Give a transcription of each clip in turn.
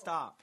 Stop.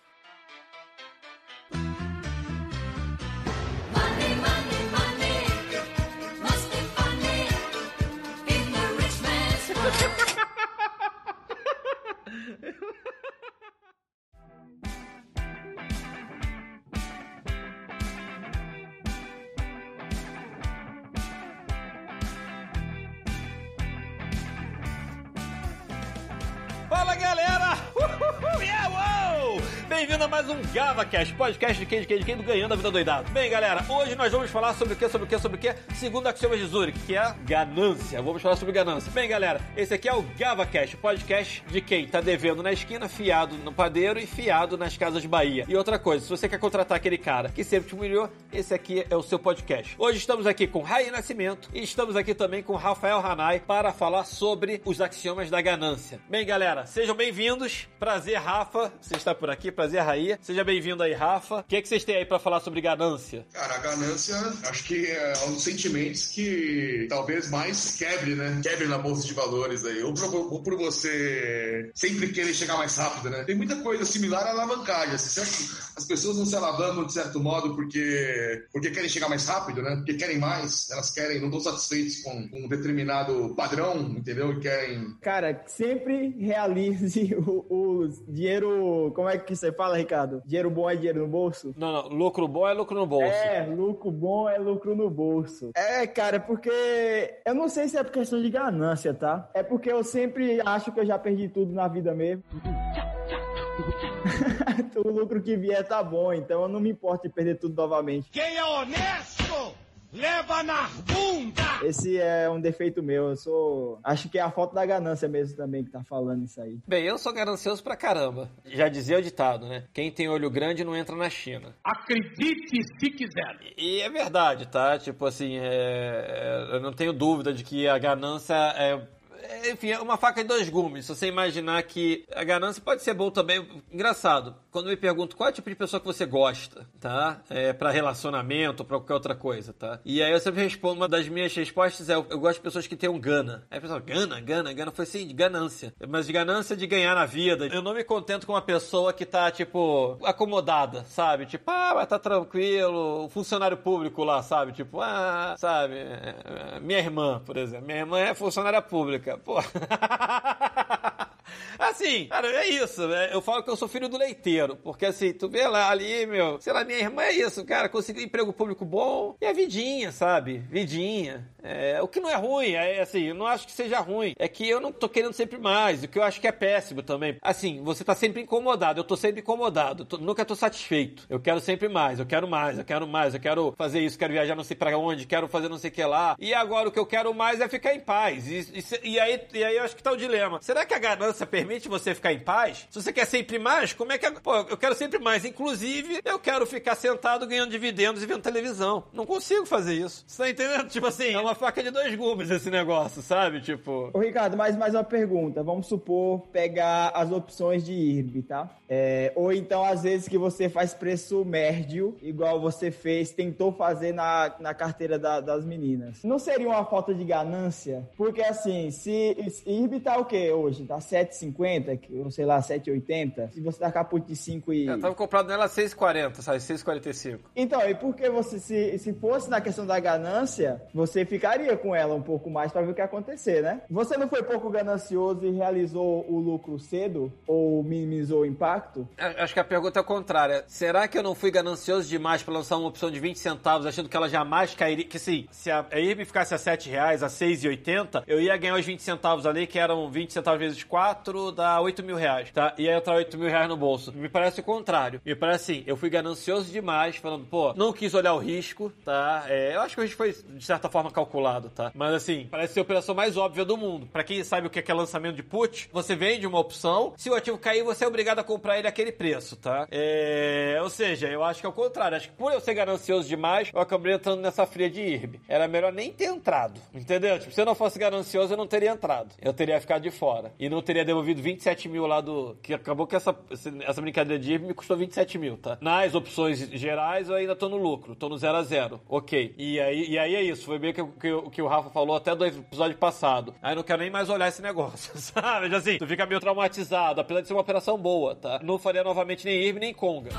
Mais um GavaCast, podcast de quem, de quem, de quem do Ganhando a Vida Doidado. Bem, galera, hoje nós vamos falar sobre o que, sobre o que, sobre o que? Segundo Axioma de Zurich, que é ganância. Vamos falar sobre ganância. Bem, galera, esse aqui é o GavaCast, podcast de quem tá devendo na esquina, fiado no padeiro e fiado nas casas de Bahia. E outra coisa, se você quer contratar aquele cara que sempre te humilhou, esse aqui é o seu podcast. Hoje estamos aqui com Raí Nascimento e estamos aqui também com Rafael Hanai para falar sobre os axiomas da ganância. Bem, galera, sejam bem-vindos. Prazer, Rafa. Você está por aqui. Prazer, Raí. Seja bem-vindo aí, Rafa. O que, é que vocês têm aí para falar sobre ganância? Cara, a ganância acho que é um dos sentimentos que talvez mais quebre, né? Quebre na bolsa de valores aí. Ou por, ou por você sempre querer chegar mais rápido, né? Tem muita coisa similar à alavancagem. Assim, certo? As pessoas não se alavancam de certo modo porque, porque querem chegar mais rápido, né? Porque querem mais. Elas querem, não estão satisfeitas com, com um determinado padrão, entendeu? E querem. Cara, sempre realize o, o dinheiro. Como é que você fala, Ricardo? Dinheiro bom é dinheiro no bolso? Não, não. Lucro bom é lucro no bolso. É, lucro bom é lucro no bolso. É, cara, porque eu não sei se é por questão de ganância, tá? É porque eu sempre acho que eu já perdi tudo na vida mesmo. o lucro que vier tá bom, então eu não me importo de perder tudo novamente. Quem é honesto, leva na bunda! Esse é um defeito meu. Eu sou. Acho que é a falta da ganância mesmo também que tá falando isso aí. Bem, eu sou ganancioso pra caramba. Já dizia o ditado, né? Quem tem olho grande não entra na China. Acredite se quiser. E é verdade, tá? Tipo assim, é... é- eu não tenho dúvida de que a ganância é. É, Enfim, é uma faca de dois gumes. Se você imaginar que a ganância pode ser bom também. Engraçado, quando me pergunto qual é o tipo de pessoa que você gosta, tá? É, para relacionamento, pra qualquer outra coisa, tá? E aí eu sempre respondo, uma das minhas respostas é: eu, gosto de pessoas que tenham gana. Aí a pessoa, gana, gana, gana. Foi assim, de ganância. Mas de ganância de ganhar na vida. Eu não me contento com uma pessoa que tá, tipo, acomodada, sabe? Tipo, ah, vai tá tranquilo. O funcionário público lá, sabe? Tipo, ah, sabe? É, é, Minha irmã, por exemplo. Minha irmã é funcionária pública. Pô. Assim, cara, é isso, né? Eu falo que eu sou filho do leiteiro, porque assim, tu vê lá ali, meu, sei lá, minha irmã é isso, cara, conseguiu emprego público bom e a vidinha, sabe? Vidinha. É, o que não é ruim, é assim, eu não acho que seja ruim, é que eu não tô querendo sempre mais, o que eu acho que é péssimo também. Assim, você tá sempre incomodado, eu tô sempre incomodado, tô- nunca tô satisfeito. Eu quero sempre mais, eu quero mais, eu quero mais, eu quero fazer isso, quero viajar não sei pra onde, quero fazer não sei o que lá. E agora o que eu quero mais é ficar em paz. E, e e aí, e aí eu acho que tá o dilema. Será que a ganância permite você ficar em paz? Se você quer sempre mais, como é que. Pô, eu quero sempre mais. Inclusive, eu quero ficar sentado ganhando dividendos e vendo televisão. Não consigo fazer isso. Você tá entendendo? Tipo assim, é uma faca de dois gumes esse negócio, sabe? Tipo. Ô, Ricardo, mais, mais uma pergunta. Vamos supor pegar as opções de IRB, tá? É, ou então, às vezes, que você faz preço médio, igual você fez, tentou fazer na, na carteira da- das meninas. Não seria uma falta de ganância? Porque, assim, se IRB tá o quê hoje? Tá 7,50, que- ou sei lá, 7,80? Se você tá caput de 5 e... Eu tava comprado nela a 6,40, sabe? 6,45. Então, e por que você, se, se fosse na questão da ganância, você ficaria com ela um pouco mais pra ver o que ia acontecer, né? Você não foi pouco ganancioso e realizou o lucro cedo? Ou minimizou o impacto? Acho que a pergunta é contrária. Será que eu não fui ganancioso demais pra lançar uma opção de 20 centavos, achando que ela jamais cairia? Que sim, se a a IRB ficasse a 7 reais, a 6,80, eu ia ganhar os 20 centavos ali, que eram 20 centavos vezes 4, dá 8 mil reais, tá? Ia entrar 8 mil reais no bolso. Me parece o contrário. Me parece assim, eu fui ganancioso demais, falando, pô, não quis olhar o risco, tá? É, eu acho que o risco foi, de certa forma, calculado, tá? Mas assim, parece ser a operação mais óbvia do mundo. Pra quem sabe o que é lançamento de put, você vende uma opção, se o ativo cair, você é obrigado a comprar ele aquele preço, tá? É, ou seja, eu acho que é o contrário. Acho que por eu ser ganancioso demais, eu acabei entrando nessa fria de IRB. Era melhor nem ter entrado, entendeu? Tipo, se eu não fosse ganancioso, eu não teria entrado. Eu teria ficado de fora. E não teria devolvido 27 mil lá do. Que acabou que essa, essa brincadeira de IRB me custou 27 mil, tá? Nas opções gerais eu ainda tô no lucro, tô no 0 a 0 Ok. E aí, e aí é isso, foi meio que, que, que o Rafa falou até do episódio passado. Aí não quero nem mais olhar esse negócio, sabe? Assim, tu fica meio traumatizado, apesar de ser uma operação boa, tá? Não faria novamente nem IRB nem Conga.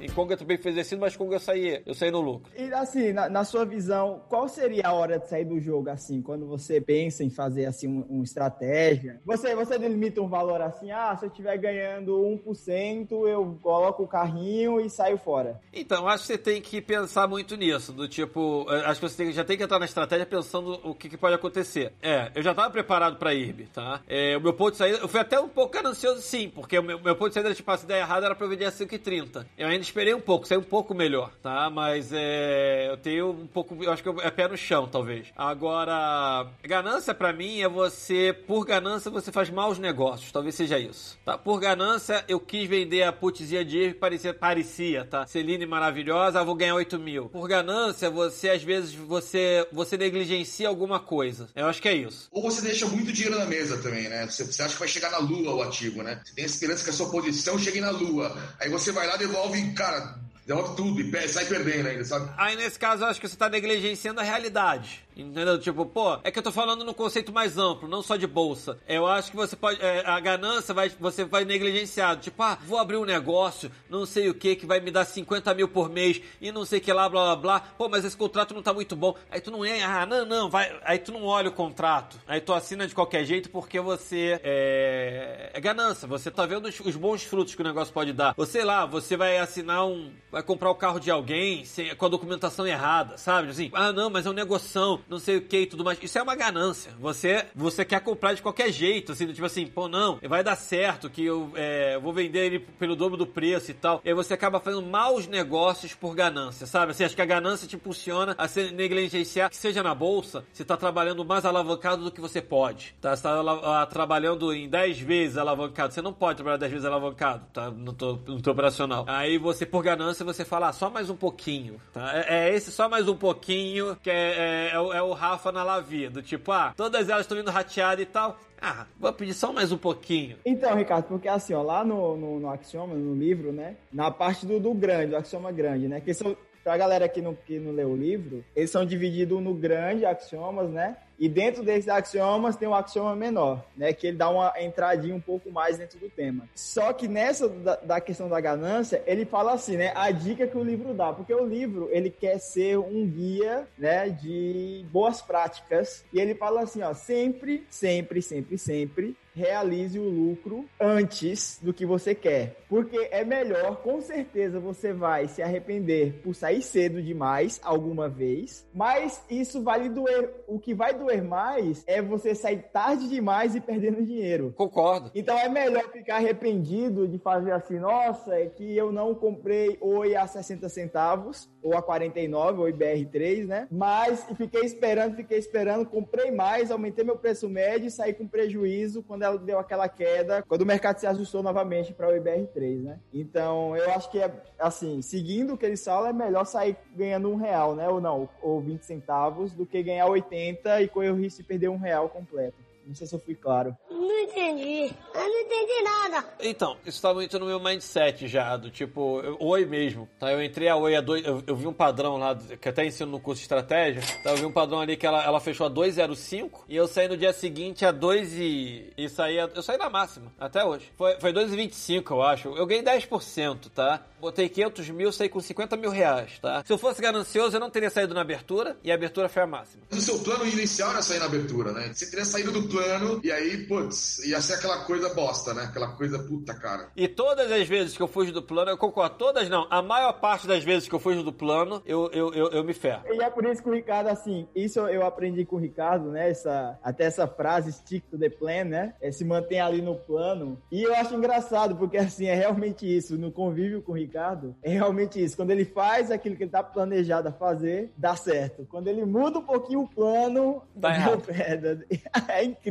Em Conga também fez descido, mas Conga eu saí, eu saí no lucro. E assim, na, na sua visão, qual seria a hora de sair do jogo, assim, quando você pensa em fazer, assim, um, uma estratégia? Você, você delimita um valor assim, ah, se eu estiver ganhando 1%, eu coloco o carrinho e saio fora. Então, acho que você tem que pensar muito nisso, do tipo, eh, acho que você tem- já tem que entrar na estratégia pensando o que, que pode acontecer. É, eu já tava preparado pra IRB, tá? É, o meu ponto de saída, eu fui até um pouco ganancioso sim, porque o meu, meu ponto de saída era tipo, a ideia errada era pra eu vender a 5,30. Eu ainda esperei um pouco, saí um pouco melhor, tá? Mas é, eu tenho um pouco, eu acho que é pé no chão, talvez. Agora, ganância pra mim é você, por ganância, você faz maus negócios, talvez seja isso, tá? Por ganância, eu quis vender a putzinha de parecia, parecia, tá? Celine maravilhosa, ah, vou ganhar 8 mil. Por ganância, você, às vezes, você, você negligencia alguma coisa. Eu acho que é isso. Ou você deixa muito dinheiro na mesa também, né? Você, você acha que vai chegar na lua o ativo, né? Você tem a esperança que a sua posição chegue na lua. Aí você vai lá, devolve, cara, devolve tudo e sai perdendo ainda, sabe? Aí, nesse caso, eu acho que você tá negligenciando a realidade. Entendeu? Tipo, pô, é que eu tô falando no conceito mais amplo, não só de bolsa. Eu acho que você pode. é, a ganância vai, você vai negligenciado. Tipo, ah, vou abrir um negócio, não sei o que, que vai me dar 50 mil por mês e não sei que lá, blá blá blá. Pô, mas esse contrato não tá muito bom. Aí tu não é, ah, não, não, vai. Aí tu não olha o contrato. Aí tu assina de qualquer jeito porque você é. É ganância. Você tá vendo os, os bons frutos que o negócio pode dar. Ou sei lá, você vai assinar um. Vai comprar o carro de alguém sem- com a documentação errada, sabe? Assim, ah, não, mas é um negoção, não sei o que e tudo mais. Isso é uma ganância. Você, você quer comprar de qualquer jeito, assim, tipo assim, pô, não, vai dar certo que eu é, vou vender ele pelo dobro do preço e tal. E aí você acaba fazendo maus negócios por ganância, sabe? Assim, acho que a ganância te impulsiona a se negligenciar, que seja na bolsa, você tá trabalhando mais alavancado do que você pode, tá? Você tá trabalhando em 10 vezes alavancado. Você não pode trabalhar 10 vezes alavancado, tá? No teu, no teu operacional. Aí você, por ganância, você fala, ah, só mais um pouquinho, tá? É, é esse só mais um pouquinho que é, é, é é o Rafa na Lavia, do tipo, ah, todas elas estão vindo rateadas e tal. Ah, vou pedir só mais um pouquinho. Então, Ricardo, porque assim, ó, lá no, no, no Axioma, no livro, né, na parte do, do grande, do Axioma grande, né, que são, pra galera que não, que não leu o livro, eles são divididos no grande axiomas, né, e dentro desses axiomas tem um axioma menor, né, que ele dá uma entradinha um pouco mais dentro do tema. Só que nessa da, da questão da ganância, ele fala assim, né, a dica que o livro dá, porque o livro, ele quer ser um guia, né, de boas práticas, e ele fala assim, ó, sempre, sempre, sempre, sempre realize o lucro antes do que você quer. Porque é melhor, com certeza você vai se arrepender por sair cedo demais alguma vez, mas isso vai lhe doer. O que vai doer mais é você sair tarde demais e perdendo dinheiro. Concordo. Então é melhor ficar arrependido de fazer assim, nossa, é que eu não comprei Oi a 60 centavos, ou a 49, ou IBR3, né? Mas fiquei esperando, fiquei esperando, comprei mais, aumentei meu preço médio e saí com prejuízo quando ela deu aquela queda, quando o mercado se ajustou novamente para o IBR3, né? Então eu acho que é assim, seguindo o que eles falam, é melhor sair ganhando um real, né? Ou não, ou 20 centavos, do que ganhar 80 e correr o risco de perder um real completo. Não sei se eu fui claro. Não entendi. Eu não entendi nada. Então, isso tá muito no meu mindset já, do tipo, eu- Oi mesmo, tá? Eu entrei a Oi a dois, eu, eu vi um padrão lá, que até ensino no curso de estratégia, tá? Eu vi um padrão ali que ela, ela fechou a 2,05 e eu saí no dia seguinte a 2 e... e saí, a- eu saí na máxima, até hoje. Foi, foi 2,25 eu acho, eu ganhei 10%, tá? Botei 500 mil, saí com 50 mil reais, tá? Se eu fosse ganancioso, eu não teria saído na abertura e a abertura foi a máxima. O seu plano inicial era sair na abertura, né? Você teria saído do plano e aí, putz, ia ser aquela coisa bosta, né? Aquela coisa puta, cara. E todas as vezes que eu fujo do plano, eu concordo, todas não, a maior parte das vezes que eu fujo do plano, eu, eu, eu, eu me ferro. E é por isso que o Ricardo, assim, isso eu aprendi com o Ricardo, né? Essa, até essa frase, stick to the plan, né? É se manter ali no plano. E eu acho engraçado, porque assim, é realmente isso. No convívio com o Ricardo, é realmente isso. Quando ele faz aquilo que ele tá planejado a fazer, dá certo. Quando ele muda um pouquinho o plano, Dá errado. merda. É incrível.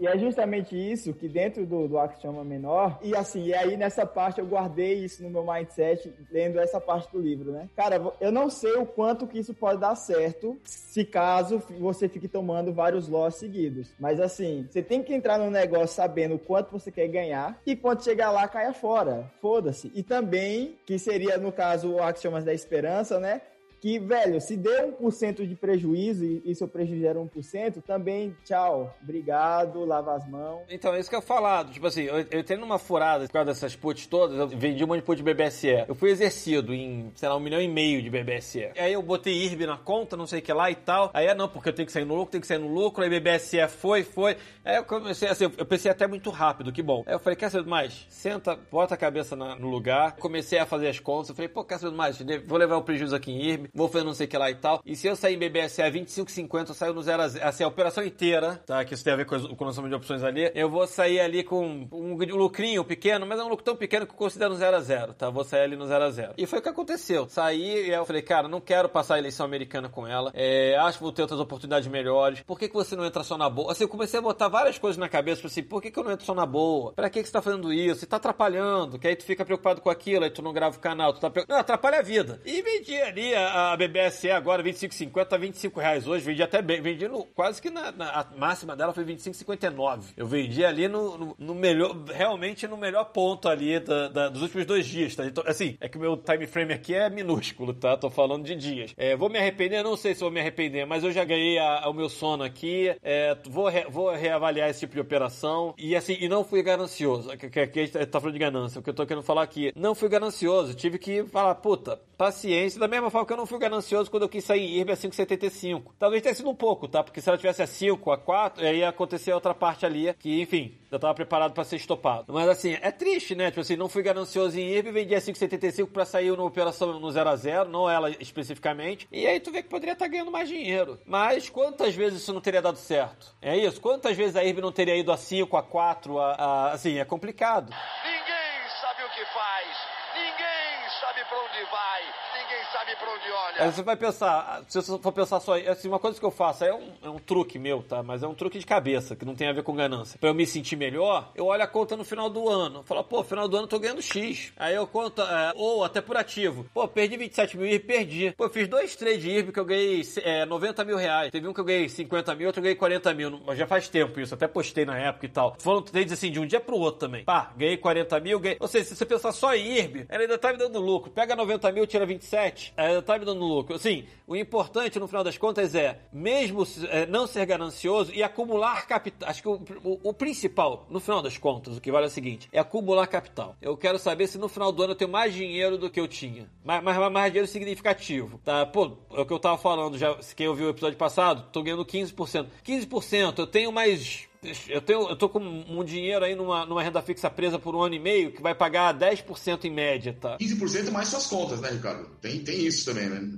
E é justamente isso que dentro do, do axioma menor, e assim, e aí nessa parte eu guardei isso no meu mindset, lendo essa parte do livro, né? Cara, eu não sei o quanto que isso pode dar certo, se caso você fique tomando vários loss seguidos. Mas assim, você tem que entrar no negócio sabendo quanto você quer ganhar, e quando chegar lá, caia fora. Foda-se. E também, que seria, no caso, o Axiomas da Esperança, né? Que, velho, se der 1% de prejuízo e, e seu prejuízo era 1%, também, tchau, obrigado, lava as mãos. Então, é isso que eu falado. Tipo assim, eu, eu entrei numa furada por causa dessas puts todas, eu vendi um monte de put de BBSE. Eu fui exercido em, sei lá, um milhão e meio de BBSE. Aí eu botei IRB na conta, não sei o que lá e tal. Aí, ah, não, porque eu tenho que sair no lucro, tenho que sair no lucro. Aí BBSE foi, foi. Aí eu comecei, assim, eu pensei até muito rápido, que bom. Aí eu falei, quer saber mais? Senta, bota a cabeça na- no lugar. Comecei a fazer as contas. Eu falei, pô, quer saber mais? Vou levar o prejuízo aqui em IRB, vou fazer não sei o que lá e tal. E se eu sair em BBSE 25,50, eu saio no 0 a 0. Assim, a operação inteira, tá? Que isso tem a ver com, o lançamento de opções ali. Eu vou sair ali com um lucrinho pequeno, mas é um lucro tão pequeno que eu considero no 0 a 0, tá? Vou sair ali no 0 a 0. E foi o que aconteceu. Saí e eu falei, cara, não quero passar a eleição americana com ela. É, acho que vou ter outras oportunidades melhores. Por que, que você não entra só na boa? Assim, eu comecei a botar várias coisas na cabeça, assim, por que, que eu não entro só na boa? Pra que, que você tá fazendo isso? Você tá atrapalhando, que aí tu fica preocupado com aquilo, aí tu não grava o canal, tu tá preocupado. Não, atrapalha a vida. E vendi ali a, a BBSE agora, 25,50, tá 25 reais hoje, vendi até bem, vendi no, quase que na, na- máxima dela foi 25,59. Eu vendi ali no, no, no melhor, realmente no melhor ponto ali da- da- dos últimos dois dias, tá? Então, assim, é que o meu time frame aqui é minúsculo, tá? Tô falando de dias. É, vou me arrepender? Não sei se vou me arrepender, mas eu já ganhei a- a- o meu sono aqui, é, vou, re- vou reavaliar esse tipo de operação e assim, e não fui ganancioso. Que, que, que tá falando de ganância, o que eu tô querendo falar aqui. Não fui ganancioso, tive que falar, puta, paciência, da mesma forma que eu não fui ganancioso quando eu quis sair em IRB a 5,75. Talvez tenha sido um pouco, tá? Porque se ela tivesse a 5, a 4, aí ia acontecer outra parte ali, que, enfim, eu tava preparado pra ser estopado. Mas assim, é triste, né? Tipo assim, não fui ganancioso em IRB, vendi a 5,75 pra sair numa operação no 0 a 0 não ela especificamente. E aí tu vê que poderia estar ganhando mais dinheiro. Mas quantas vezes isso não teria dado certo? É isso? Quantas vezes a IRB não teria ido a 5, a 4, a, a- assim, é complicado. Ninguém sabe o que faz, ninguém sabe pra onde vai, ninguém sabe pra onde olha. Aí você vai pensar, se você for pensar só, assim, uma coisa que eu faço é um, é um truque meu, tá? Mas é um truque de cabeça, que não tem a ver com ganância. Pra eu me sentir melhor, eu olho a conta no final do ano. Falo, pô, final do ano eu tô ganhando X. Aí eu conto, é, ou até por ativo. Pô, perdi 27 mil e perdi. Pô, eu fiz dois trades de IRB que eu ganhei é, 90 mil reais. Teve um que eu ganhei 50 mil, outro eu ganhei 40 mil. Já faz tempo isso, até postei na época e tal. Foram trades assim, de um dia pro outro também. Pá, ganhei 40 mil, ganhei... Ou seja, se você pensar só em IRB, ela ainda tá me dando lucro. Pega 90 mil, tira 27, ela ainda tá me dando lucro. Assim, o importante no final das contas é, mesmo é, não ser ganancioso e acumular capital. Acho que o, o- o principal, no final das contas, o que vale é o seguinte: é acumular capital. Eu quero saber se no final do ano eu tenho mais dinheiro do que eu tinha. Mais, mais, mais dinheiro significativo. Tá? Pô, é o que eu tava falando já. Quem ouviu o episódio passado, tô ganhando 15%. 15%, eu tenho mais. Eu, tenho, eu tô com um dinheiro aí numa, numa renda fixa presa por um ano e meio que vai pagar 10% em média, tá? 15% mais suas contas, né, Ricardo? Tem, tem isso também, né?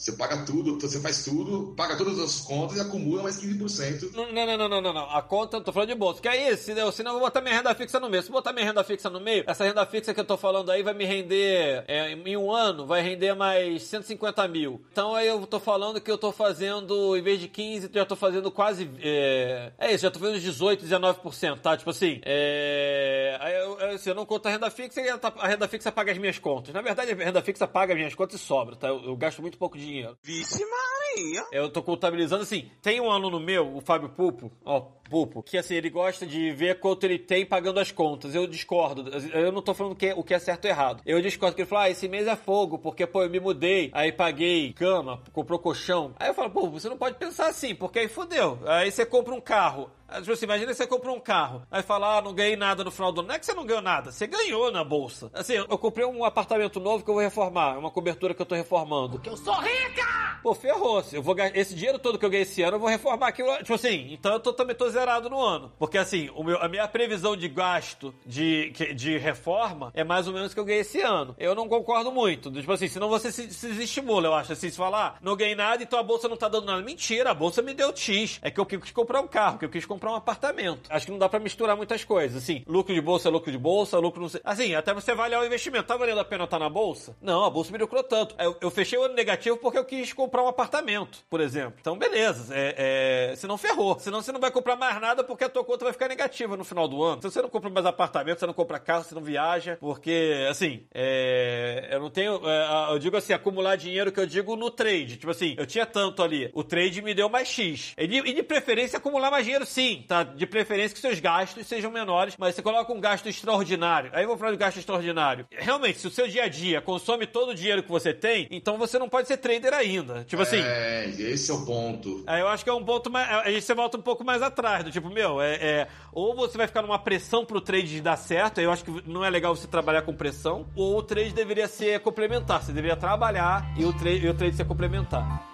Você paga tudo, você faz tudo, paga todas as contas e acumula mais 15%. Não, não, não, não, não, não. A conta, eu tô falando de bolsa. Que é isso? Senão, senão eu vou botar minha renda fixa no meio. Se botar minha renda fixa no meio, essa renda fixa que eu tô falando aí vai me render, é, em um ano, vai render mais 150 mil. Então aí eu tô falando que eu tô fazendo, em vez de 15, já tô fazendo quase, é, é isso, já tô fazendo 18, 19%, tá? Tipo assim, é, aí eu, eu, assim, eu não conto a renda fixa e a renda fixa paga as minhas contas. Na verdade, a renda fixa paga as minhas contas e sobra, tá? Eu, eu gasto muito pouco dinheiro. Vixe Maria. Eu tô contabilizando assim. Tem um aluno meu, o Fábio Pulpo, ó, Pulpo, que assim, ele gosta de ver quanto ele tem pagando as contas. Eu discordo. Eu não tô falando que, o que é certo ou errado. Eu discordo que ele fala, ah, esse mês é fogo, porque, pô, eu me mudei, aí paguei cama, comprou colchão. Aí eu falo, pô, você não pode pensar assim, porque aí fodeu. Aí você compra um carro. Tipo assim, imagina você compra um carro. Aí fala, ah, não ganhei nada no final do ano. Não é que você não ganhou nada, você ganhou na bolsa. Assim, eu comprei um apartamento novo que eu vou reformar. É uma cobertura que eu tô reformando. Que eu sou rica! Pô, ferrou. Eu vou esse dinheiro todo que eu ganhei esse ano, eu vou reformar aquilo. Tipo assim, então eu tô, também tô zerado no ano. Porque assim, o meu, a minha previsão de gasto de, de reforma é mais ou menos que eu ganhei esse ano. Eu não concordo muito. Tipo assim, senão você se, se desestimula, eu acho. Assim, se falar, ah, não ganhei nada, então a bolsa não tá dando nada. Mentira, a bolsa me deu X. É que eu quis comprar um carro, que eu quis comprar um apartamento. Acho que não dá pra misturar muitas coisas. Assim, lucro de bolsa é lucro de bolsa, lucro não sei. Assim, até você avaliar o investimento. Tá valendo a pena estar na bolsa? Não, a bolsa me lucrou tanto. Eu, eu fechei o ano negativo porque eu quis comprar um apartamento, por exemplo. Então, beleza. É, é, senão ferrou. Senão você não vai comprar mais nada porque a tua conta vai ficar negativa no final do ano. Se você não compra mais apartamento, você não compra carro, você não viaja. Porque, assim, é, eu não tenho. é, eu digo assim, acumular dinheiro que eu digo no trade. Tipo assim, eu tinha tanto ali. O trade me deu mais X. E de, e de preferência acumular mais dinheiro, sim, tá? De preferência que seus gastos sejam menores, mas você coloca um gasto extraordinário. Aí eu vou falar de gasto extraordinário. Realmente, se o seu dia a dia consome todo o dinheiro que você tem, então você não pode ser trader ainda. Tipo assim. É, esse é o ponto. Aí eu acho que é um ponto mais. Aí você volta um pouco mais atrás, do tipo, meu, é, é- Ou você vai ficar numa pressão pro trade dar certo, aí eu acho que não é legal você trabalhar com pressão, ou o trade deveria ser complementar. Você deveria trabalhar e o, tra e o trade ser complementar.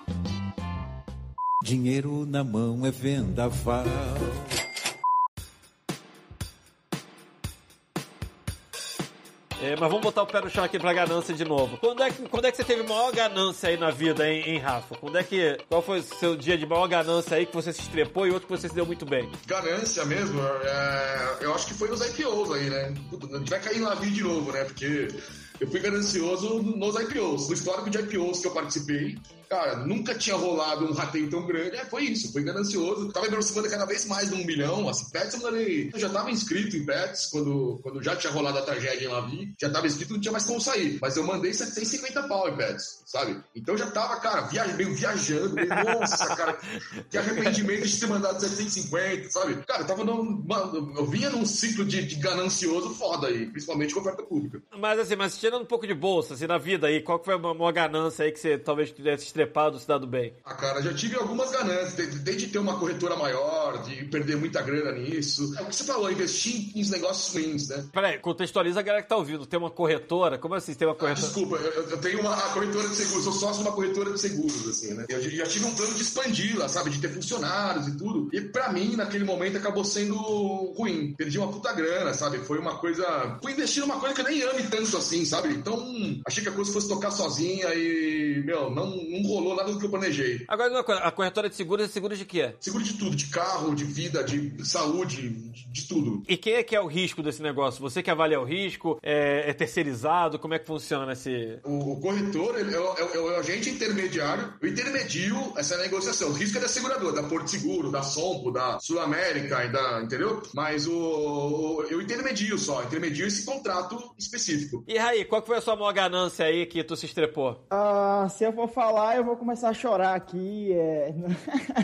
Dinheiro na mão é vendaval. É, mas vamos botar o pé no chão aqui pra ganância de novo. Quando é que, quando é que você teve maior ganância aí na vida, hein, hein, Rafa? Quando é que. Qual foi o seu dia de maior ganância aí que você se estrepou e outro que você se deu muito bem? Ganância mesmo, é, eu acho que foi nos IPOs aí, né? Puta, a gente vai cair em navio de novo, né? Porque eu fui ganancioso nos IPOs. No histórico de IPOs que eu participei, cara, nunca tinha rolado um rateio tão grande. É, foi isso, foi ganancioso. Tava me aproximando cada vez mais de um milhão. Assim, Pets eu falei, eu já tava inscrito em Pets quando, quando já tinha rolado a tragédia em Lavi. Já tava inscrito, não tinha mais como sair. Mas eu mandei 750 pau em Pets, sabe? Então já tava, cara, via, meio viajando. meio, Nossa, cara, que arrependimento de ter mandado 750, sabe? Cara, eu tava num, eu vinha num ciclo de, de ganancioso foda aí, principalmente com oferta pública. Mas assim, mas tirando um pouco de bolsa, assim, na vida aí, qual que foi a maior ganância aí que você talvez tivesse estrepado, se dado bem? Ah, cara, já tive algumas ganâncias, de- desde ter uma corretora maior, de perder muita grana nisso. É o que você falou, investir em negócios ruins, né? Peraí, contextualiza a galera que tá ouvindo. Tem uma corretora? Como assim tem uma Ah, corretora? desculpa, eu, eu tenho uma corretora de seguros, sou sócio de uma corretora de seguros, assim, né? Eu já- tive um plano de expandir-la, sabe? De ter funcionários e tudo. E pra mim, naquele momento, acabou sendo ruim. Perdi uma puta grana, sabe? Foi uma coisa. Fui investir numa coisa que eu nem ame tanto assim, sabe? Então, achei que a coisa fosse tocar sozinha e, meu, não, não rolou nada do que eu planejei. Agora, uma coisa, a corretora de seguros é seguros de quê? Seguro de tudo, de carro, de vida, de saúde, de, de tudo. E quem é que é o risco desse negócio? Você que avalia o risco? É, é terceirizado? Como é que funciona esse... O, o corretor ele é, o, é o- é o agente intermediário. Eu intermedio essa negociação. O risco é da seguradora, da Porto Seguro, da Sompo, da Sul América e da. Entendeu? Mas o, o- eu intermedio só, intermedio esse contrato específico. E Raí, qual que foi a sua maior ganância aí que tu se estrepou? Ah, se eu for falar, eu vou começar a chorar aqui. É...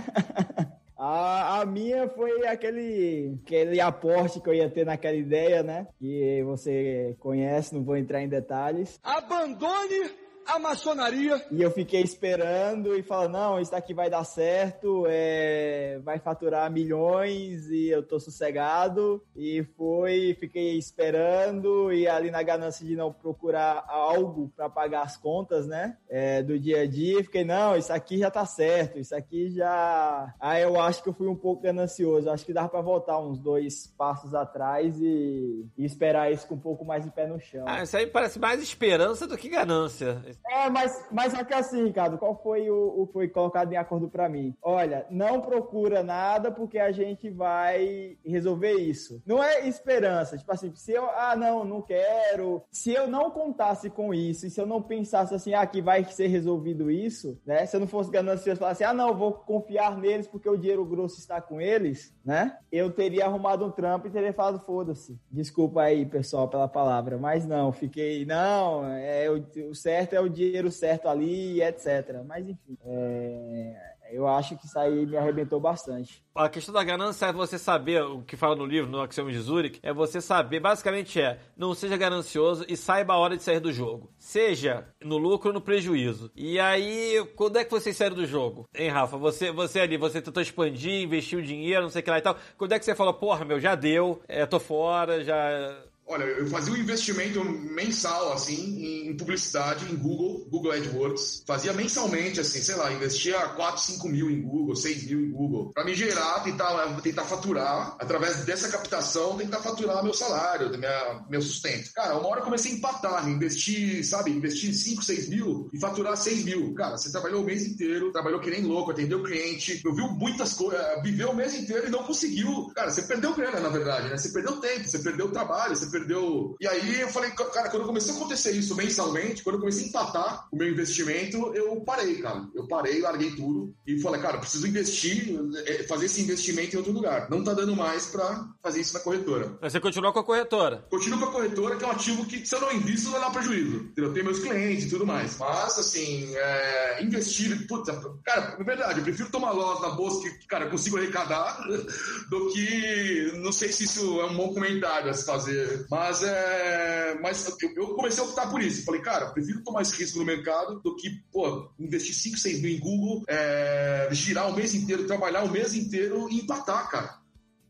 a, a minha foi aquele, aquele aporte que eu ia ter naquela ideia, né? Que você conhece, não vou entrar em detalhes. Abandone a maçonaria. E eu fiquei esperando e falando, não, isso daqui vai dar certo, é, vai faturar milhões e eu tô sossegado. E foi, fiquei esperando e ali na ganância de não procurar algo para pagar as contas, né? é, do dia a dia, fiquei, não, isso aqui já tá certo, isso aqui já. Aí eu acho que eu fui um pouco ganancioso, acho que dava para voltar uns dois passos atrás e, e esperar isso com um pouco mais de pé no chão. Ah, isso aí parece mais esperança do que ganância. É, mas, mas aqui assim, Ricardo, qual foi o, o que foi colocado em acordo pra mim? Olha, não procura nada porque a gente vai resolver isso. Não é esperança, tipo assim, se eu, ah, não, não quero. Se eu não contasse com isso e se eu não pensasse assim, ah, que vai ser resolvido isso, né? Se eu não fosse ganancioso, falasse, ah, não, vou confiar neles porque o dinheiro grosso está com eles, né? Eu teria arrumado um trampo e teria falado, foda-se. Desculpa aí, pessoal, pela palavra, mas não, fiquei, não, é o, o certo é o dinheiro certo ali, etc. Mas enfim, é, eu acho que isso aí me arrebentou bastante. A questão da ganância é você saber, o que fala no livro, no Axioma de Zurich, é você saber, basicamente é, não seja ganancioso e saiba a hora de sair do jogo. Seja no lucro ou no prejuízo. E aí, quando é que você sai do jogo? Hein, Rafa? Você, você ali, você tentou expandir, investiu dinheiro, não sei o que lá e tal. Quando é que você falou, porra, meu, já deu, é, tô fora, já... Olha, eu fazia um investimento mensal, assim, em publicidade, em Google, Google AdWords. Fazia mensalmente, assim, sei lá, investia 4, 5 mil em Google, 6 mil em Google. Pra me gerar, tentar, tentar faturar, através dessa captação, tentar faturar meu salário, minha, meu sustento. Cara, uma hora eu comecei a empatar, investir, sabe, investir 5, 6 mil e faturar 6 mil. Cara, você trabalhou o mês inteiro, trabalhou que nem louco, atendeu cliente, eu viu muitas coisas, viveu o mês inteiro e não conseguiu. Cara, você perdeu grana, na verdade, né? Você perdeu tempo, você perdeu trabalho, você perdeu perdeu. E aí eu falei, cara, quando começou a acontecer isso mensalmente, quando eu comecei a empatar o meu investimento, eu parei, cara. Eu parei, larguei tudo e falei, cara, preciso investir, eh, fazer esse investimento em outro lugar. Não tá dando mais pra fazer isso na corretora. Mas você continuou com a corretora. Continuo com a corretora, que é um ativo que, se eu não invisto, não dá prejuízo. Eu tenho meus clientes e tudo mais. Mas, assim, é, investir, puta, cara, é verdade, eu prefiro tomar loss na bolsa que, cara, eu consigo arrecadar do que. Não sei se isso é um bom comentário a se fazer. Mas, é, mas eu, eu comecei a optar por isso. Falei, cara, prefiro tomar esse risco no mercado do que, pô, investir 5, 6 mil em Google, é, girar o mês inteiro, trabalhar o mês inteiro e empatar, cara.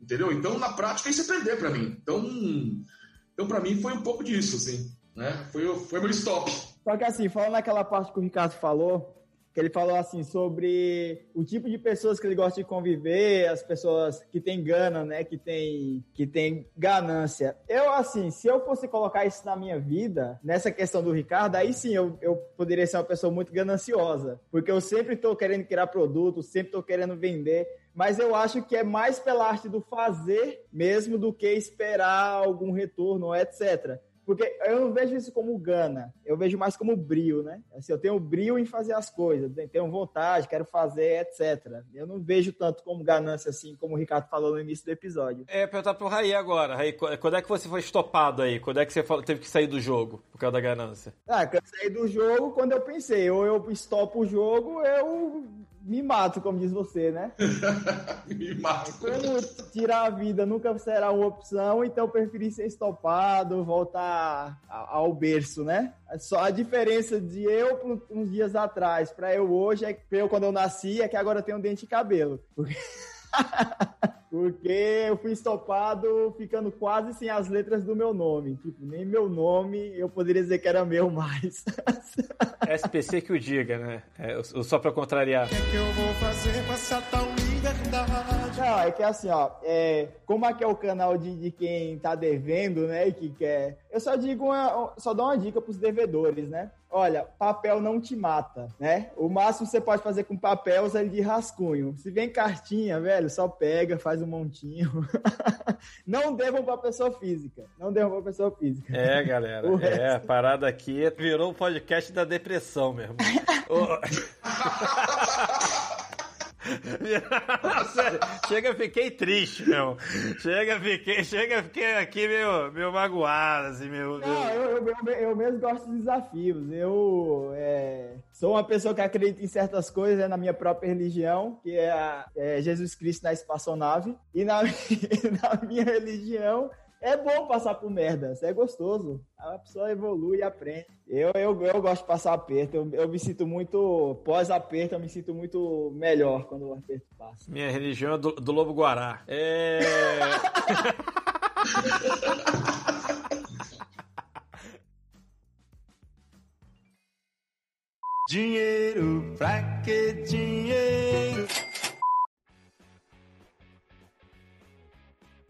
Entendeu? Então, na prática, isso é perder pra mim. Então, então para mim, foi um pouco disso, assim. Né? Foi, foi meu stop. Só que assim, falando naquela parte que o Ricardo falou, que ele falou assim sobre o tipo de pessoas que ele gosta de conviver, as pessoas que têm gana, né, que tem que tem ganância. Eu assim, se eu fosse colocar isso na minha vida, nessa questão do Ricardo, aí sim eu, eu poderia ser uma pessoa muito gananciosa, porque eu sempre estou querendo criar produto, sempre estou querendo vender, mas eu acho que é mais pela arte do fazer mesmo do que esperar algum retorno, etc. Porque eu não vejo isso como gana, eu vejo mais como brio, né? Assim, eu tenho brio em fazer as coisas, tenho vontade, quero fazer, etc. Eu não vejo tanto como ganância assim, como o Ricardo falou no início do episódio. É, perguntar pro Raí agora. Raí, qu- quando é que você foi estopado aí? Quando é que você teve que sair do jogo por causa da ganância? Ah, cansei do jogo quando eu pensei, ou eu estopo o jogo, eu me mato, como diz você, né? Me mato. Como tirar a vida nunca será uma opção, então eu preferi ser estopado, voltar ao berço, né? Só a diferença de eu uns dias atrás pra eu hoje é que eu quando eu nasci é que agora eu tenho dente e cabelo. Porque... Porque eu fui estopado ficando quase sem as letras do meu nome. Tipo, nem meu nome eu poderia dizer que era meu mais. SPC que o diga, né? É, o- o- só pra contrariar. que eu vou fazer com essa tal liberdade? Não, é que assim, ó, é, como aqui é o canal de, de quem tá devendo, né, e que quer... Eu só digo uma, só dou uma dica pros devedores, né? Olha, papel não te mata, né? O máximo que você pode fazer com papel é ele de rascunho. Se vem cartinha, velho, só pega, faz um montinho. não devam pra pessoa física. Não devam pra pessoa física. É, galera. O É, a resto- parada aqui virou um podcast da depressão mesmo. Sério, chega, fiquei triste, meu. Chega, fiquei, chega, fiquei aqui meio, meio magoado, assim, meu. Não, eu, eu, eu, mesmo gosto de desafios. Eu é, sou uma pessoa que acredita em certas coisas né, na minha própria religião, que é, é Jesus Cristo na espaçonave. E na, na minha religião é bom passar por merda, isso é gostoso. A pessoa evolui e aprende. Eu, eu, eu gosto de passar aperto, eu, eu me sinto muito, pós-aperto, eu me sinto muito melhor quando o aperto passa. Minha religião é do, do Lobo Guará. É. Dinheiro, pra que dinheiro?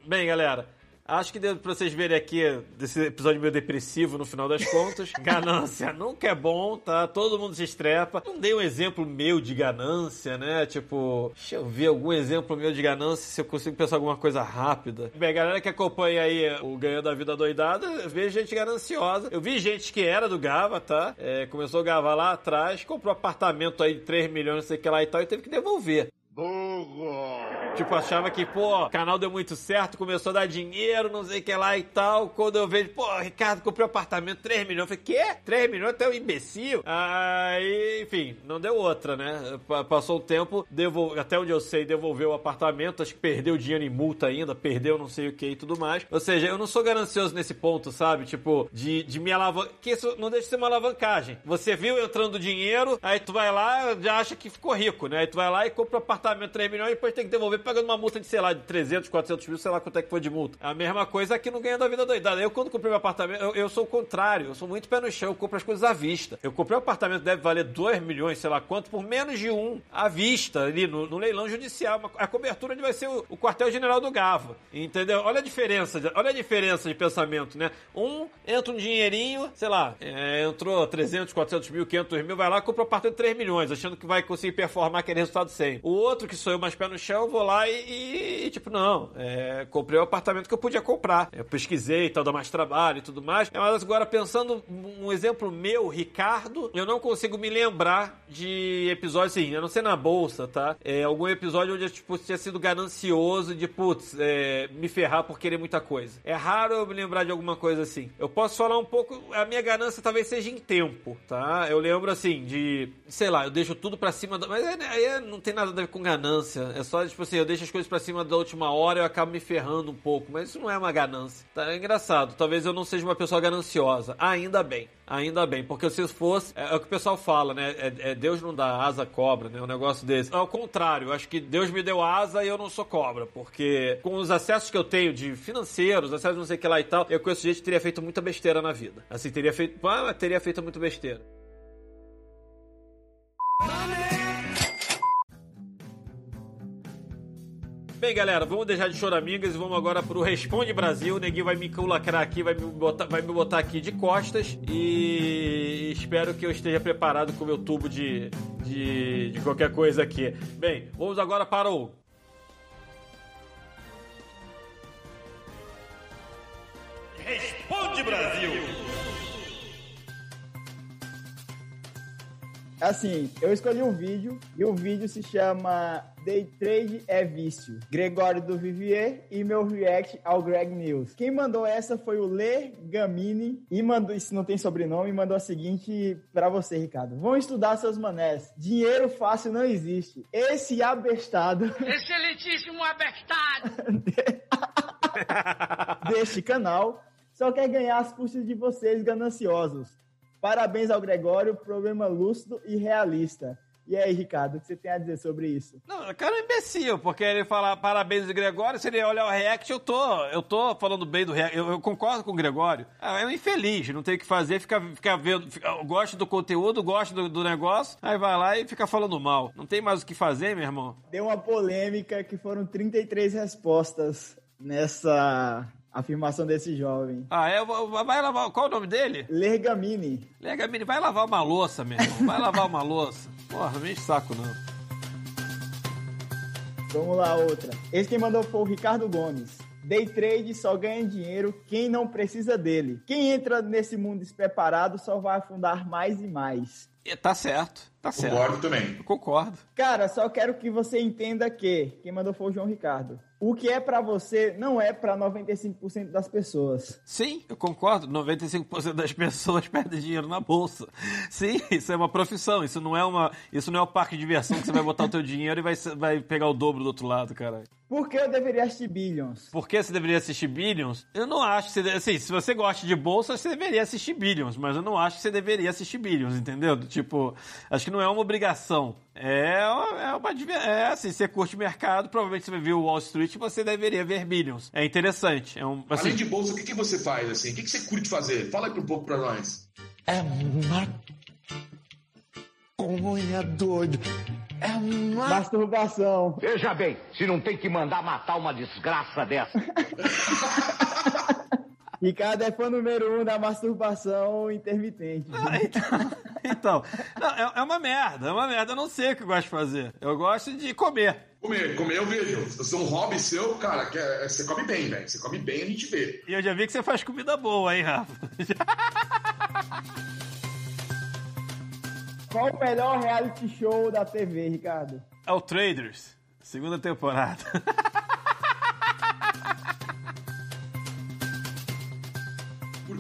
Bem, galera, acho que deu pra vocês verem aqui desse episódio meio depressivo no final das contas. Ganância nunca é bom, tá? Todo mundo se estrepa. Não dei um exemplo meu de ganância, né? Tipo, deixa eu ver algum exemplo meu de ganância, se eu consigo pensar alguma coisa rápida. Bem, a galera que acompanha aí o Ganhando a Vida Doidada, eu vejo gente gananciosa. Eu vi gente que era do Gava, tá? É, começou a Gava lá atrás, comprou apartamento aí de 3 milhões, não sei o que lá e tal, e teve que devolver. Tipo, achava que, pô, canal deu muito certo, começou a dar dinheiro, não sei o que lá e tal. Quando eu vejo, pô, Ricardo comprou um apartamento, 3 milhões. Eu falei, quê? 3 milhões? Até um imbecil? Aí, enfim, não deu outra, né? Pa- Passou o tempo, devol... até onde eu sei, devolveu o apartamento. Acho que perdeu dinheiro em multa ainda, perdeu não sei o que e tudo mais. Ou seja, eu não sou ganancioso nesse ponto, sabe? Tipo, de, de me alavancar. Que isso não deixa de ser uma alavancagem. Você viu entrando dinheiro, aí tu vai lá, já acha que ficou rico, né? Aí tu vai lá e compra um apartamento 3 milhões e depois tem que devolver pagando uma multa de, sei lá, de 300, 400 mil, sei lá quanto é que foi de multa. A mesma coisa aqui no Ganho da Vida Doidada. Eu, quando comprei meu apartamento, eu, eu sou o contrário. Eu sou muito pé no chão. Eu compro as coisas à vista. Eu comprei um apartamento deve valer 2 milhões, sei lá quanto, por menos de um à vista, ali no, no leilão judicial. A cobertura vai ser o, o quartel-general do Gava. Entendeu? Olha a diferença. Olha a diferença de pensamento, né? Um entra um dinheirinho, sei lá, é, entrou 300, 400 mil, 500 mil, vai lá compra um apartamento de 3 milhões, achando que vai conseguir performar aquele resultado sem. O outro, que sou eu mais pé no chão, vou lá lá e, e, tipo, não, é, comprei o apartamento que eu podia comprar. Eu pesquisei tal, dá mais trabalho e tudo mais. Mas agora, pensando um exemplo meu, Ricardo, eu não consigo me lembrar de episódios assim, eu não sei na bolsa, tá? É, algum episódio onde eu, tipo, tinha sido ganancioso de, putz, é, me ferrar por querer muita coisa. É raro eu me lembrar de alguma coisa assim. Eu posso falar um pouco, a minha ganância talvez seja em tempo, tá? Eu lembro assim, de, sei lá, eu deixo tudo pra cima, da, mas aí, aí não tem nada a ver com ganância. É só, tipo assim, eu deixo as coisas pra cima da última hora eu acabo me ferrando um pouco. Mas isso não é uma ganância. Tá? É engraçado. Talvez eu não seja uma pessoa gananciosa. Ainda bem. Ainda bem. Porque se fosse. É, é o que o pessoal fala, né? É, é Deus não dá asa cobra, né? Um negócio desse. Ao contrário, acho que Deus me deu asa e eu não sou cobra. Porque com os acessos que eu tenho de financeiros, acessos não sei o que lá e tal, eu com esse jeito teria feito muita besteira na vida. Assim, teria feito. Ah, teria feito muito besteira. Bem, galera, vamos deixar de choramingas e vamos agora pro Responde Brasil. O Neguinho vai me lacrar aqui, vai me, botar, vai me botar aqui de costas e espero que eu esteja preparado com o meu tubo de, de, de qualquer coisa aqui. Bem, vamos agora para o Responde Brasil! Assim, eu escolhi um vídeo e o vídeo se chama Day Trade é Vício. Gregório do Vivier e meu react ao Greg News. Quem mandou essa foi o Lê Gamini e mandou, isso não tem sobrenome, mandou a seguinte pra você, Ricardo. Vão estudar seus manés. Dinheiro fácil não existe. Esse abestado Excelentíssimo abestado! deste canal só quer ganhar as custas de vocês gananciosos. Parabéns ao Gregório, problema lúcido e realista. E aí, Ricardo, o que você tem a dizer sobre isso? Não, o cara é um imbecil, porque ele falar parabéns do Gregório, se ele olhar o React, eu tô, eu tô falando bem do React, eu, eu concordo com o Gregório. Ah, É um infeliz, não tem o que fazer, fica, fica vendo, fica, gosta do conteúdo, gosta do, do negócio, aí vai lá e fica falando mal. Não tem mais o que fazer, meu irmão. Deu uma polêmica que foram 33 respostas nessa afirmação desse jovem. Ah, é, vai lavar, qual é o nome dele? Lergamini. Lega, menino, vai lavar uma louça, meu irmão, vai lavar uma louça. Porra, não enche saco não. Vamos lá, outra. Esse quem mandou foi o Ricardo Gomes. Day trade só ganha dinheiro quem não precisa dele. Quem entra nesse mundo despreparado só vai afundar mais e mais. E Tá certo, tá certo. Concordo também. Eu concordo. Cara, só quero que você entenda que quem mandou foi o João Ricardo. O que é pra você não é pra 95% das pessoas. Sim, eu concordo. 95% das pessoas perdem dinheiro na bolsa. Sim, isso é uma profissão. Isso não é uma, isso não é um parque de diversão que você vai botar o teu dinheiro e vai, vai pegar o dobro do outro lado, cara. Por que eu deveria assistir Billions? Por que você deveria assistir Billions? Eu não acho que você. Assim, se você gosta de bolsa, você deveria assistir Billions, mas eu não acho que você deveria assistir Billions, entendeu? Tipo, acho que não é uma obrigação. É, uma- é uma. É assim, você curte mercado, provavelmente você vai ver o Wall Street e você deveria ver Billions. É interessante. É um. Assim, Além de bolsa, o que, que você faz assim? O que, que você curte fazer? Fala aí um pouco pra nós. É maconha doido. É ma... Masturbação. Veja bem, se não tem que mandar matar uma desgraça dessa. Ricardo é fã número um da masturbação intermitente. então, não, é, é uma merda, é uma merda. Eu não sei o que eu gosto de fazer. Eu gosto de comer. Comer, comer eu vejo. Se é um hobby seu, cara, que é- você come bem, velho. Você come bem, a gente vê. E eu já vi que você faz comida boa, hein, Rafa? Qual o melhor reality show da TV, Ricardo? É o Traders, segunda temporada.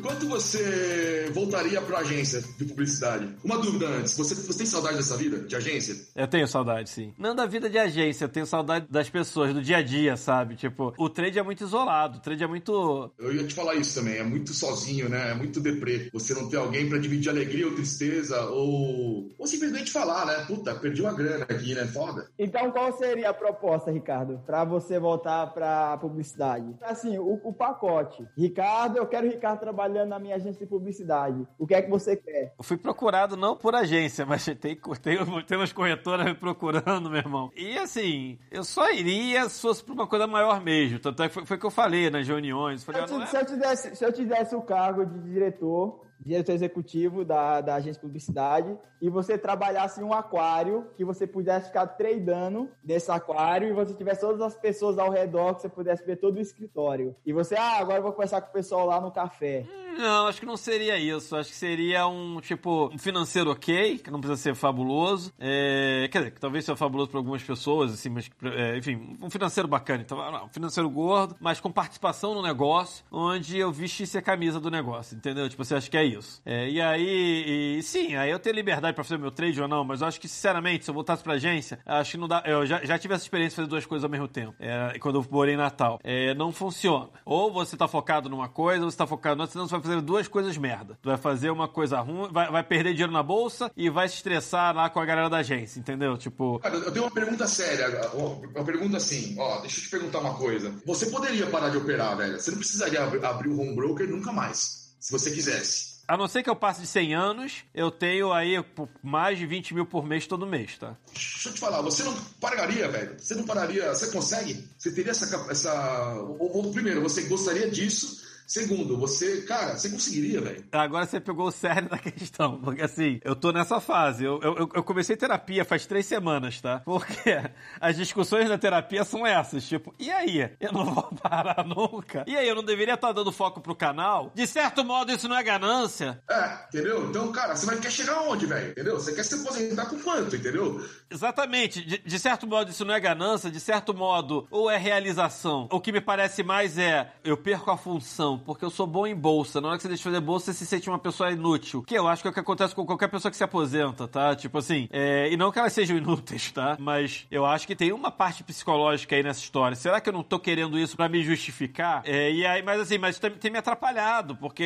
quanto você voltaria pra agência de publicidade? Uma dúvida antes. Você, você tem saudade dessa vida de agência? Eu tenho saudade, sim. Não da vida de agência, eu tenho saudade das pessoas, do dia a dia, sabe? Tipo, o trade é muito isolado, o trade é muito. Eu ia te falar isso também. É muito sozinho, né? É muito deprê. Você não ter alguém pra dividir alegria ou tristeza ou... Ou simplesmente falar, né? Puta, perdi uma grana aqui, né? Foda. Então, qual seria a proposta, Ricardo, pra você voltar pra publicidade? Assim, o, o pacote. Ricardo, eu quero o Ricardo trabalhando na minha agência de publicidade. O que é que você quer? Eu fui procurado não por agência, mas tem, tem, tem umas corretoras me procurando, meu irmão. E assim, eu só iria se fosse pra uma coisa maior mesmo. Tanto é que foi, foi o que eu falei nas reuniões. Se Falei, eu, ah, não te, é- se eu te desse, se eu te desse o cargo de diretor diretor executivo da, da agência de publicidade, e você trabalhasse em um aquário que você pudesse ficar treinando nesse aquário e você tivesse todas as pessoas ao redor que você pudesse ver todo o escritório. E você, ah, agora eu vou conversar com o pessoal lá no café. Não, acho que não seria isso. Acho que seria um, tipo, um financeiro ok, que não precisa ser fabuloso. É, quer dizer, que talvez seja fabuloso para algumas pessoas, assim, mas, é, enfim, um financeiro bacana. Então, não, um financeiro gordo, mas com participação no negócio, onde eu vestisse a camisa do negócio, entendeu? Tipo, você acha que é isso. É, e aí, e, sim, aí eu tenho liberdade para fazer meu trade ou não, mas eu acho que, sinceramente, se eu voltasse pra agência, acho que não dá. Eu já, já tive essa experiência de fazer duas coisas ao mesmo tempo, é, quando eu morei em Natal. É, não funciona. Ou você tá focado numa coisa, ou você tá focado noutra, senão você vai fazer duas coisas merda. Tu vai fazer uma coisa ruim, vai, vai perder dinheiro na bolsa e vai se estressar lá com a galera da agência, entendeu? Tipo. Cara, eu tenho uma pergunta séria. Uma pergunta assim, ó, deixa eu te perguntar uma coisa. Você poderia parar de operar, velho? Você não precisaria ab- abrir o home broker nunca mais, se você quisesse. A não ser que eu passe de 100 anos, eu tenho aí mais de 20 mil por mês todo mês, tá? Deixa eu te falar, você não pararia, velho? Você não pararia? Você consegue? Você teria essa. essa... Ou, ou, primeiro, você gostaria disso? Segundo, você, cara, você conseguiria, velho? Agora você pegou o cerne da questão, porque assim, eu tô nessa fase. Eu, eu, eu comecei terapia faz três semanas, tá? Porque as discussões da terapia são essas, tipo, e aí? Eu não vou parar nunca? E aí, eu não deveria estar dando foco pro canal? De certo modo, isso não é ganância? É, entendeu? Então, cara, você vai quer chegar aonde, velho? Entendeu? Você quer se aposentar com quanto, entendeu? Exatamente. De, de certo modo, isso não é ganância, de certo modo, ou é realização. O que me parece mais é, eu perco a função, porque eu sou bom em bolsa. Na hora que você deixa de fazer bolsa, você se sente uma pessoa inútil. Que eu acho que é o que acontece com qualquer pessoa que se aposenta, tá? Tipo assim, é, e não que elas sejam inúteis, tá? Mas eu acho que tem uma parte psicológica aí nessa história. Será que eu não tô querendo isso pra me justificar? É, e aí, mas assim, mas tem, tem me atrapalhado, porque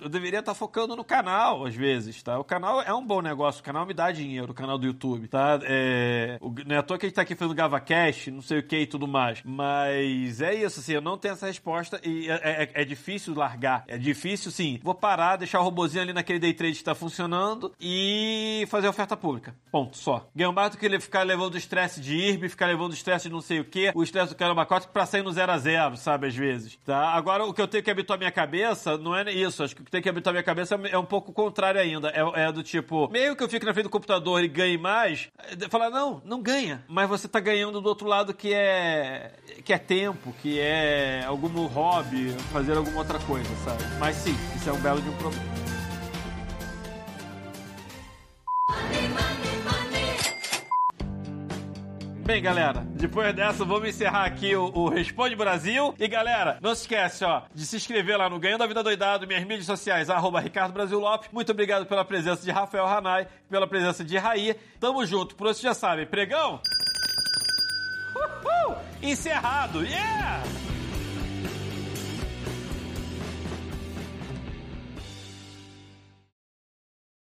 eu deveria estar focando no canal, às vezes, tá? O canal é um bom negócio, o canal me dá dinheiro, o canal do YouTube, tá? É, o, não é à toa que a gente tá aqui fazendo GavaCast, não sei o que e tudo mais. Mas é isso, assim, eu não tenho essa resposta e é, é- é difícil largar. É difícil, sim. Vou parar, deixar o robozinho ali naquele day trade que tá funcionando e fazer oferta pública. Ponto, só. Ganho mais do que ele ficar levando estresse de IRB, ficar levando estresse de não sei o que, o estresse do caramba 4 pra sair no 0 a 0 sabe, às vezes. Tá? Agora, o que eu tenho que habituar minha cabeça não é isso. Acho que o que tem que habituar minha cabeça é um pouco contrário ainda. É, é do tipo, meio que eu fico na frente do computador e ganhe mais, é, falar, não, não ganha. Mas você tá ganhando do outro lado que é que é tempo, que é algum hobby, fazer alguma outra coisa, sabe? Mas sim, isso é um belo de um problema. Bem, galera, depois dessa, vamos encerrar aqui o, o Responde Brasil. E, galera, não se esquece, ó, de se inscrever lá no Ganhando a Vida Doidado, minhas mídias sociais, arroba Ricardo Brasil Lopes. Muito obrigado pela presença de Rafael Hanai, pela presença de Raí. Tamo junto, por hoje já sabe, pregão? Uhul! Encerrado, yeah!